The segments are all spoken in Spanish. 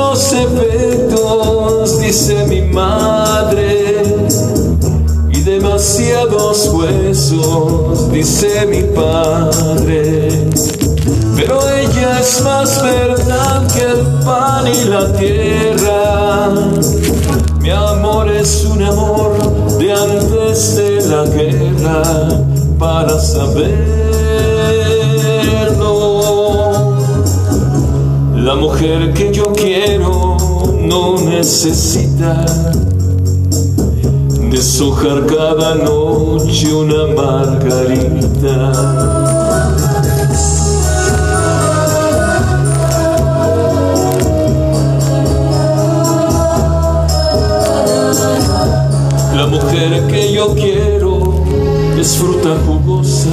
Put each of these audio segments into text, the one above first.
Muchos efectos, dice mi madre, y demasiados huesos, dice mi padre. Pero ella es más verdad que el pan y la tierra. Mi amor es un amor de antes de la guerra para saberlo. La mujer que yo quiero no necesita deshojar cada noche una margarita. La mujer que yo quiero es fruta jugosa,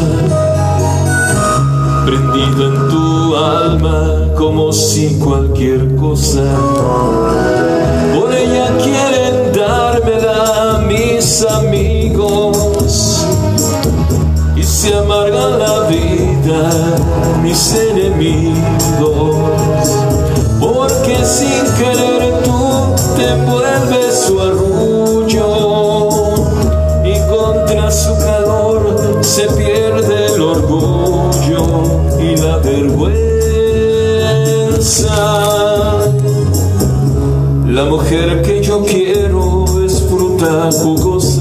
prendida en tu alma como si cualquier cosa. Por ella quieren dármela mis amigos fruta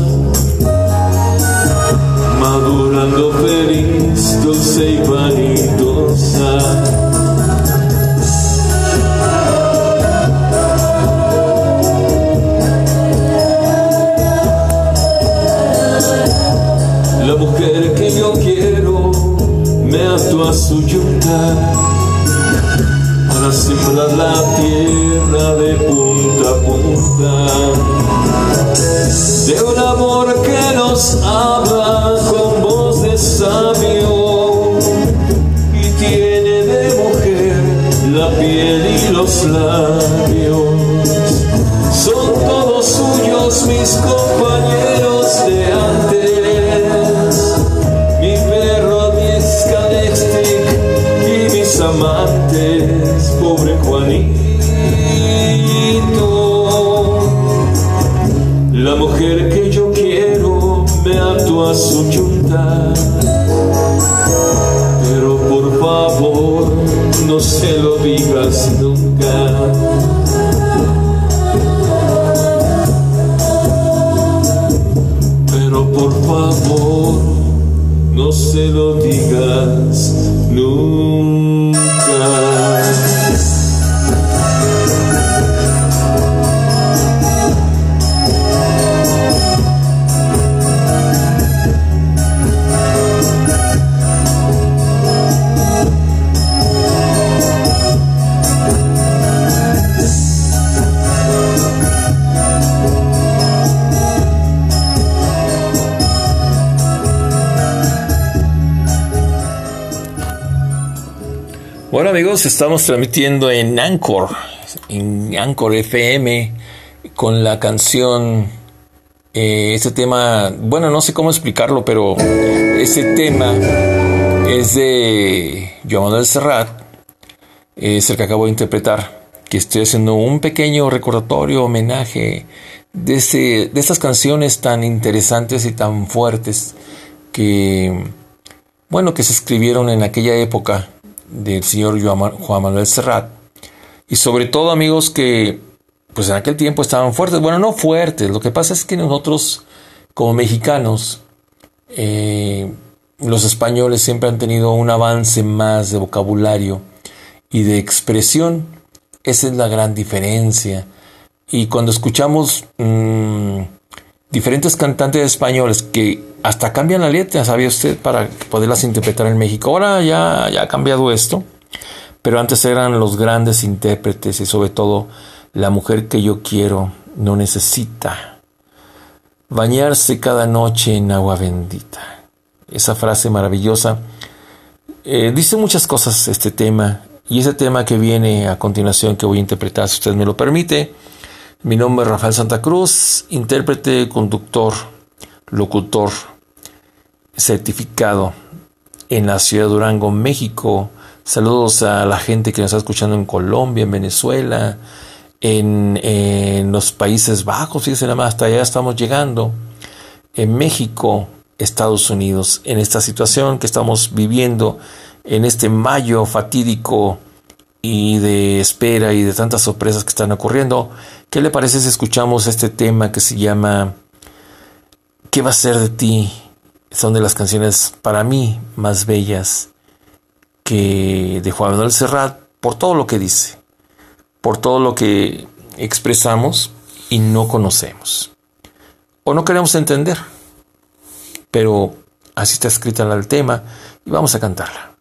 habla con voz de sabio y tiene de mujer la piel y los labios. Pero por favor no se lo digas nunca. Pero por favor, no se lo digas nunca. Amigos, estamos transmitiendo en Anchor, en Anchor FM, con la canción, eh, este tema, bueno, no sé cómo explicarlo, pero este tema es de Joan Manuel Serrat, es el que acabo de interpretar, que estoy haciendo un pequeño recordatorio, homenaje de, ese, de estas canciones tan interesantes y tan fuertes que, bueno, que se escribieron en aquella época del señor Juan Manuel Serrat. Y sobre todo amigos que pues en aquel tiempo estaban fuertes. Bueno, no fuertes. Lo que pasa es que nosotros como mexicanos, eh, los españoles siempre han tenido un avance más de vocabulario y de expresión. Esa es la gran diferencia. Y cuando escuchamos mmm, diferentes cantantes españoles que hasta cambian la letra, ¿sabía usted? Para poderlas interpretar en México. Ahora ya, ya ha cambiado esto, pero antes eran los grandes intérpretes y sobre todo la mujer que yo quiero no necesita bañarse cada noche en agua bendita. Esa frase maravillosa eh, dice muchas cosas este tema y ese tema que viene a continuación que voy a interpretar, si usted me lo permite. Mi nombre es Rafael Santa Cruz, intérprete, conductor locutor certificado en la ciudad de Durango, México. Saludos a la gente que nos está escuchando en Colombia, en Venezuela, en, los Países Bajos, fíjense nada más, hasta allá estamos llegando. En México, Estados Unidos, en esta situación que estamos viviendo, en este mayo fatídico y de espera y de tantas sorpresas que están ocurriendo, ¿qué le parece si escuchamos este tema que se llama ¿Qué va a ser de ti? Son de las canciones para mí más bellas que de Juan Manuel Serrat por todo lo que dice, por todo lo que expresamos y no conocemos o no queremos entender. Pero así está escrita el tema y vamos a cantarla.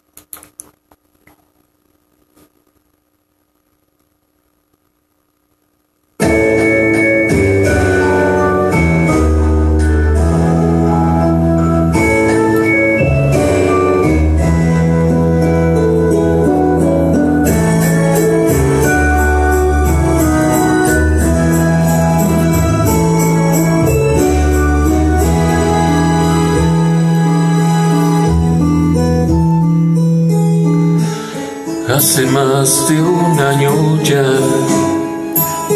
Más de un año ya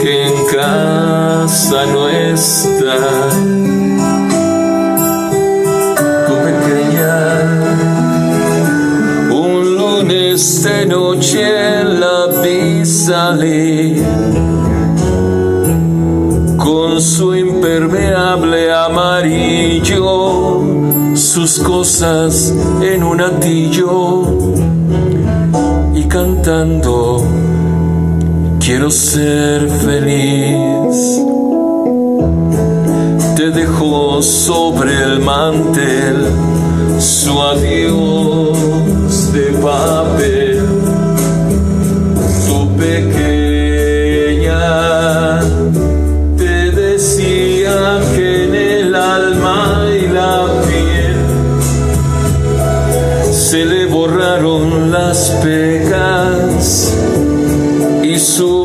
que en casa no está tu pequeña. Un lunes de noche la vi con su impermeable amarillo, sus cosas en un atillo quiero ser feliz. Te dejó sobre el mantel su adiós de papel, su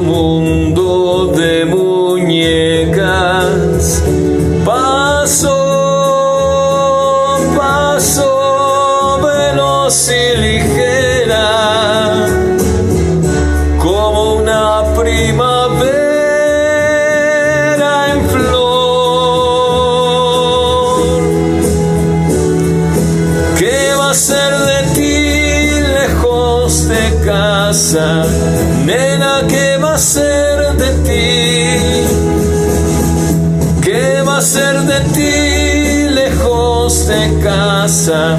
casa?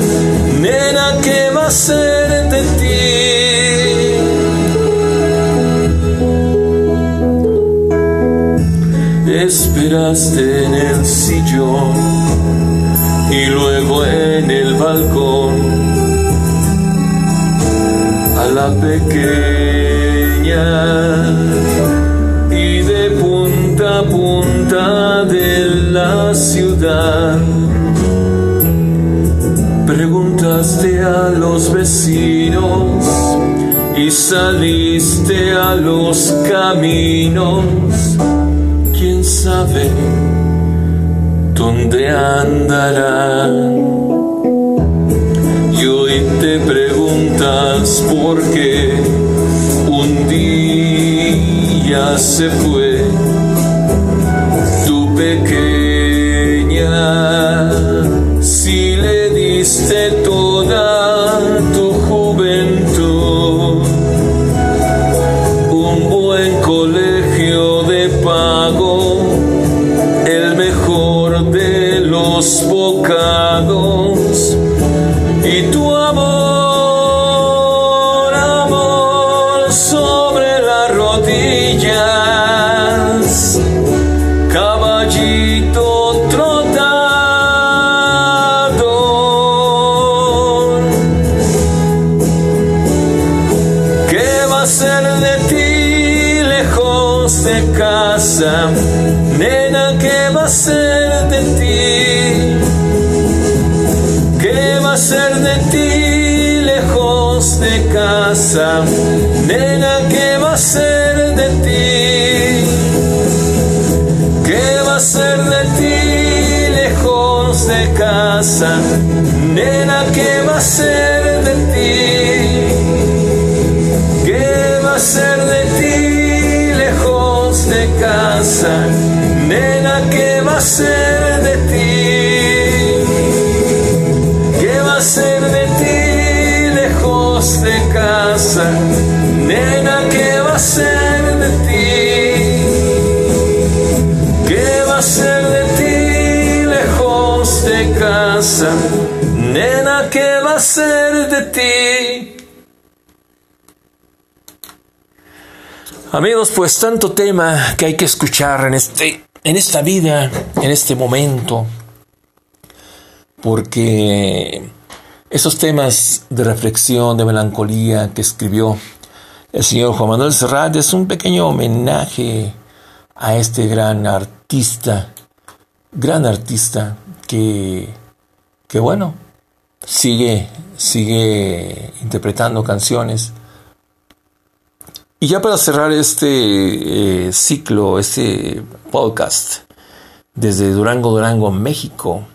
Nena, ¿qué va a ser de ti? Esperaste en el sillón y luego en el balcón a la pequeña y de punta a punta de la ciudad. Preguntaste a los vecinos y saliste a los caminos. ¿Quién sabe dónde andará? Y hoy te preguntas por qué un día se fue tu pequeña, hacer de ti lejos de casa? Nena, ¿qué va a ser de ti? ¿Qué va a ser de ti lejos de casa? Nena, ¿qué va a ser de ti? ¿Qué va a ser de ti lejos de casa? Nena, ¿qué va a ser? hacer de ti lejos de casa? Amigos, pues tanto tema que hay que escuchar en este en esta vida, en este momento, porque esos temas de reflexión, de melancolía que escribió el señor Juan Manuel Serrat es un pequeño homenaje a este gran artista, gran artista que, que bueno, sigue, sigue interpretando canciones. Y ya para cerrar este eh, ciclo, este podcast, desde Durango, Durango, México,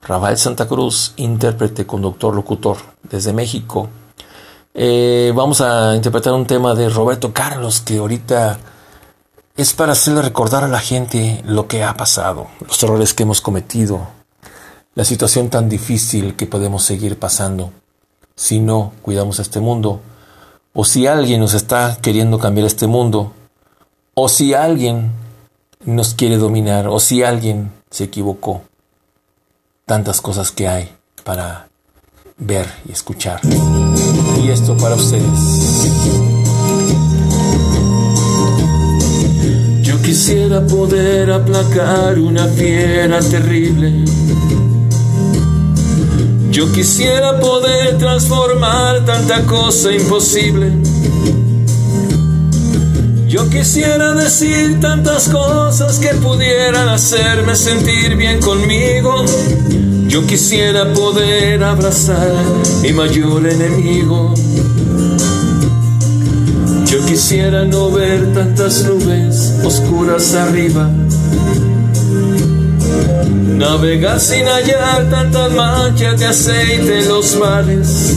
Rafael Santa Cruz, intérprete, conductor, locutor, desde México. Eh, vamos a interpretar un tema de Roberto Carlos que ahorita es para hacerle recordar a la gente lo que ha pasado, los errores que hemos cometido, la situación tan difícil que podemos seguir pasando si no cuidamos este mundo, o si alguien nos está queriendo cambiar este mundo, o si alguien nos quiere dominar, o si alguien se equivocó. Tantas cosas que hay para ver y escuchar. Y esto para ustedes. Yo quisiera poder aplacar una fiera terrible. Yo quisiera poder transformar tanta cosa imposible. Yo quisiera decir tantas cosas que pudieran hacerme sentir bien conmigo. Yo quisiera poder abrazar mi mayor enemigo. Yo quisiera no ver tantas nubes oscuras arriba. Navegar sin hallar tantas manchas de aceite en los mares.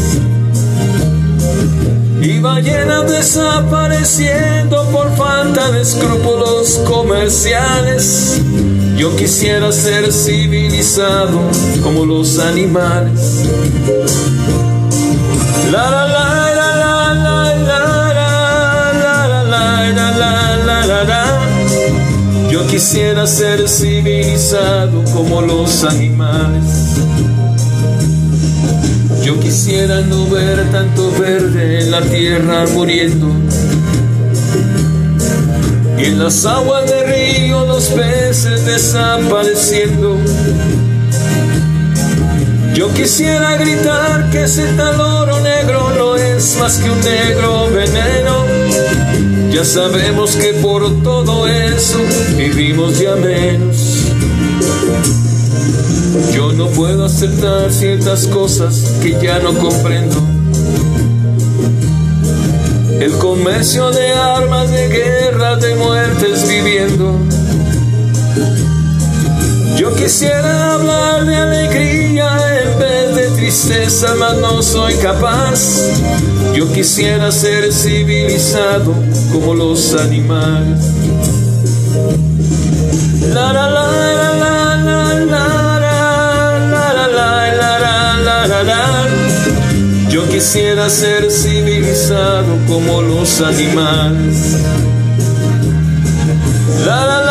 Y ballenas desapareciendo por falta de escrúpulos comerciales. Yo quisiera ser civilizado como los animales. La la la quisiera ser civilizado como los animales. Yo quisiera no ver tanto verde en la tierra muriendo. Y en las aguas de río los peces desapareciendo. Yo quisiera gritar que ese tal oro negro no es más que un negro veneno. Ya sabemos que por todo eso vivimos ya menos. Yo no puedo aceptar ciertas cosas que ya no comprendo. El comercio de armas, de guerras, de muertes viviendo. Yo quisiera hablar de alegría en vez de tristeza, mas no soy capaz. Yo quisiera ser civilizado como los animales. La la la la la la la la la la la Yo quisiera ser civilizado como los animales. La la la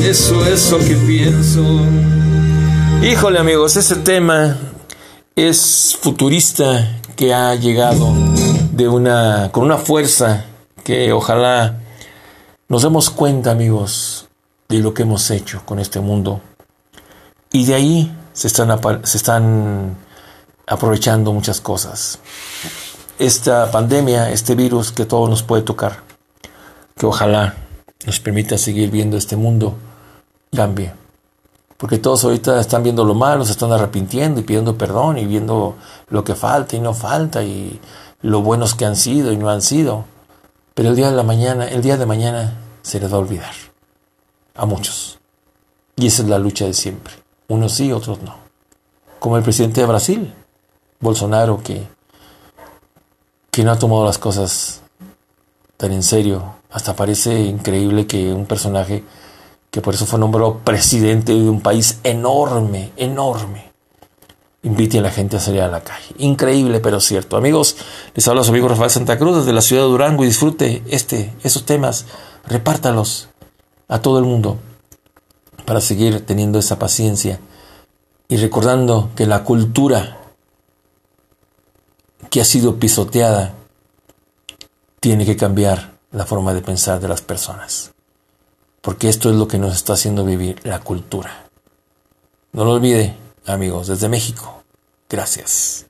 eso es lo que pienso. Híjole amigos, ese tema es futurista que ha llegado de una con una fuerza que ojalá nos demos cuenta amigos de lo que hemos hecho con este mundo. Y de ahí se están, se están aprovechando muchas cosas. Esta pandemia, este virus que todo nos puede tocar, que ojalá nos permita seguir viendo este mundo, cambie. Porque todos ahorita están viendo lo malo, se están arrepintiendo y pidiendo perdón y viendo lo que falta y no falta y lo buenos que han sido y no han sido. Pero el día de la mañana, el día de mañana se les va a olvidar. A muchos. Y esa es la lucha de siempre. Unos sí, otros no. Como el presidente de Brasil, Bolsonaro, que, que no ha tomado las cosas tan en serio. Hasta parece increíble que un personaje que por eso fue nombrado presidente de un país enorme, enorme, invite a la gente a salir a la calle. Increíble, pero cierto. Amigos, les habla su amigo Rafael Santa Cruz desde la ciudad de Durango y disfrute este, esos temas, repártalos a todo el mundo para seguir teniendo esa paciencia y recordando que la cultura que ha sido pisoteada tiene que cambiar la forma de pensar de las personas porque esto es lo que nos está haciendo vivir la cultura. No lo olvide, amigos, desde México. Gracias.